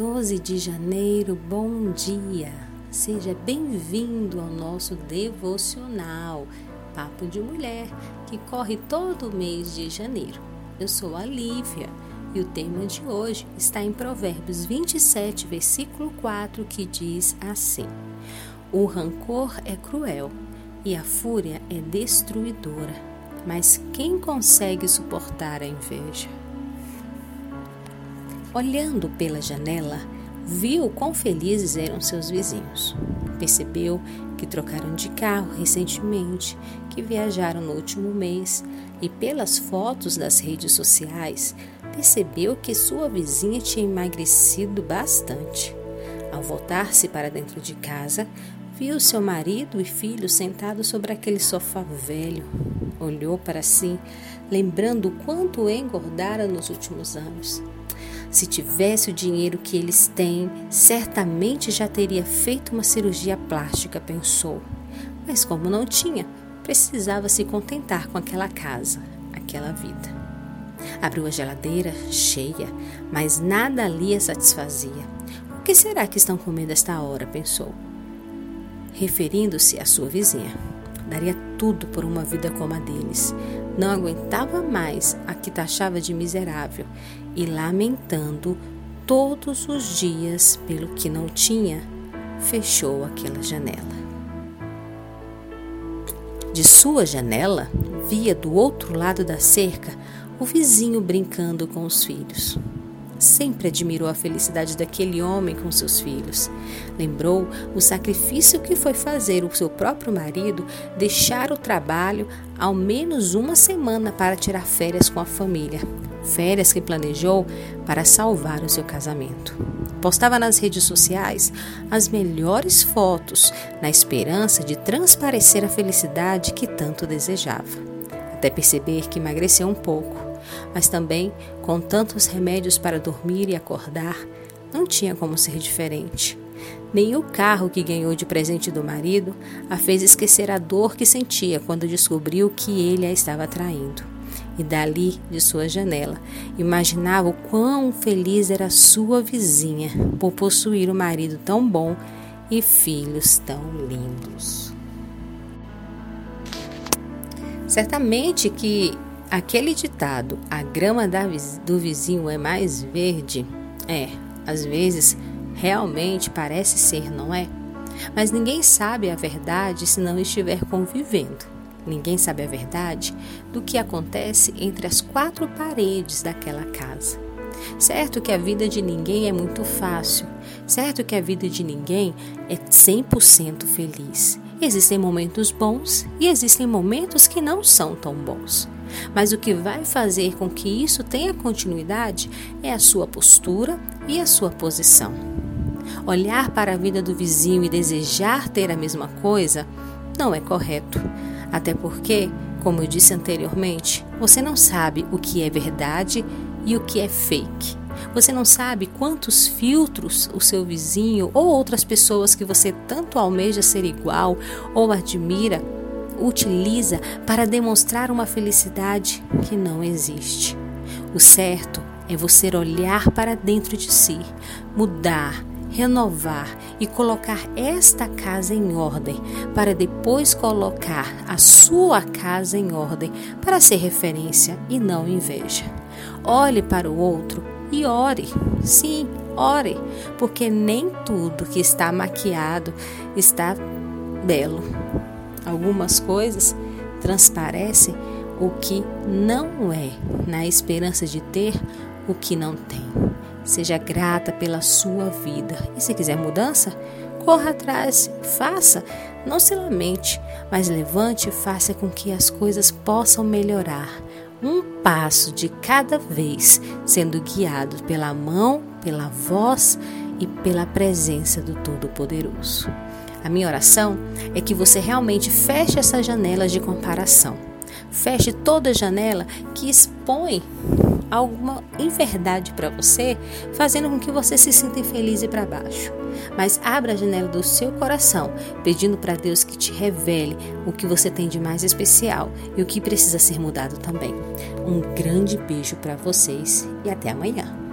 12 de janeiro, bom dia! Seja bem-vindo ao nosso devocional Papo de Mulher, que corre todo mês de janeiro. Eu sou a Lívia e o tema de hoje está em Provérbios 27, versículo 4, que diz assim: O rancor é cruel e a fúria é destruidora, mas quem consegue suportar a inveja? Olhando pela janela, viu quão felizes eram seus vizinhos. Percebeu que trocaram de carro recentemente, que viajaram no último mês e, pelas fotos das redes sociais, percebeu que sua vizinha tinha emagrecido bastante. Ao voltar-se para dentro de casa, viu seu marido e filho sentados sobre aquele sofá velho. Olhou para si, lembrando o quanto engordara nos últimos anos. Se tivesse o dinheiro que eles têm, certamente já teria feito uma cirurgia plástica, pensou. Mas como não tinha, precisava se contentar com aquela casa, aquela vida. Abriu a geladeira cheia, mas nada ali a satisfazia. O que será que estão comendo esta hora? pensou, referindo-se à sua vizinha. Daria tudo por uma vida como a deles. Não aguentava mais a que taxava de miserável e, lamentando todos os dias pelo que não tinha, fechou aquela janela. De sua janela, via do outro lado da cerca o vizinho brincando com os filhos. Sempre admirou a felicidade daquele homem com seus filhos. Lembrou o sacrifício que foi fazer o seu próprio marido deixar o trabalho ao menos uma semana para tirar férias com a família. Férias que planejou para salvar o seu casamento. Postava nas redes sociais as melhores fotos, na esperança de transparecer a felicidade que tanto desejava. Até perceber que emagreceu um pouco mas também, com tantos remédios para dormir e acordar, não tinha como ser diferente. Nem o carro que ganhou de presente do marido a fez esquecer a dor que sentia quando descobriu que ele a estava traindo. E dali, de sua janela, imaginava o quão feliz era sua vizinha por possuir um marido tão bom e filhos tão lindos. Certamente que Aquele ditado, a grama do vizinho é mais verde, é, às vezes realmente parece ser, não é? Mas ninguém sabe a verdade se não estiver convivendo. Ninguém sabe a verdade do que acontece entre as quatro paredes daquela casa. Certo que a vida de ninguém é muito fácil, certo que a vida de ninguém é 100% feliz. Existem momentos bons e existem momentos que não são tão bons. Mas o que vai fazer com que isso tenha continuidade é a sua postura e a sua posição. Olhar para a vida do vizinho e desejar ter a mesma coisa não é correto. Até porque, como eu disse anteriormente, você não sabe o que é verdade e o que é fake. Você não sabe quantos filtros o seu vizinho ou outras pessoas que você tanto almeja ser igual ou admira utiliza para demonstrar uma felicidade que não existe. O certo é você olhar para dentro de si, mudar, renovar e colocar esta casa em ordem, para depois colocar a sua casa em ordem, para ser referência e não inveja. Olhe para o outro e ore. Sim, ore, porque nem tudo que está maquiado está belo. Algumas coisas transparecem o que não é, na esperança de ter o que não tem. Seja grata pela sua vida. E se quiser mudança, corra atrás, faça. Não se lamente, mas levante e faça com que as coisas possam melhorar. Um passo de cada vez, sendo guiado pela mão, pela voz e pela presença do Todo-Poderoso. A minha oração é que você realmente feche essas janelas de comparação. Feche toda janela que expõe alguma inverdade para você, fazendo com que você se sinta infeliz e para baixo. Mas abra a janela do seu coração, pedindo para Deus que te revele o que você tem de mais especial e o que precisa ser mudado também. Um grande beijo para vocês e até amanhã.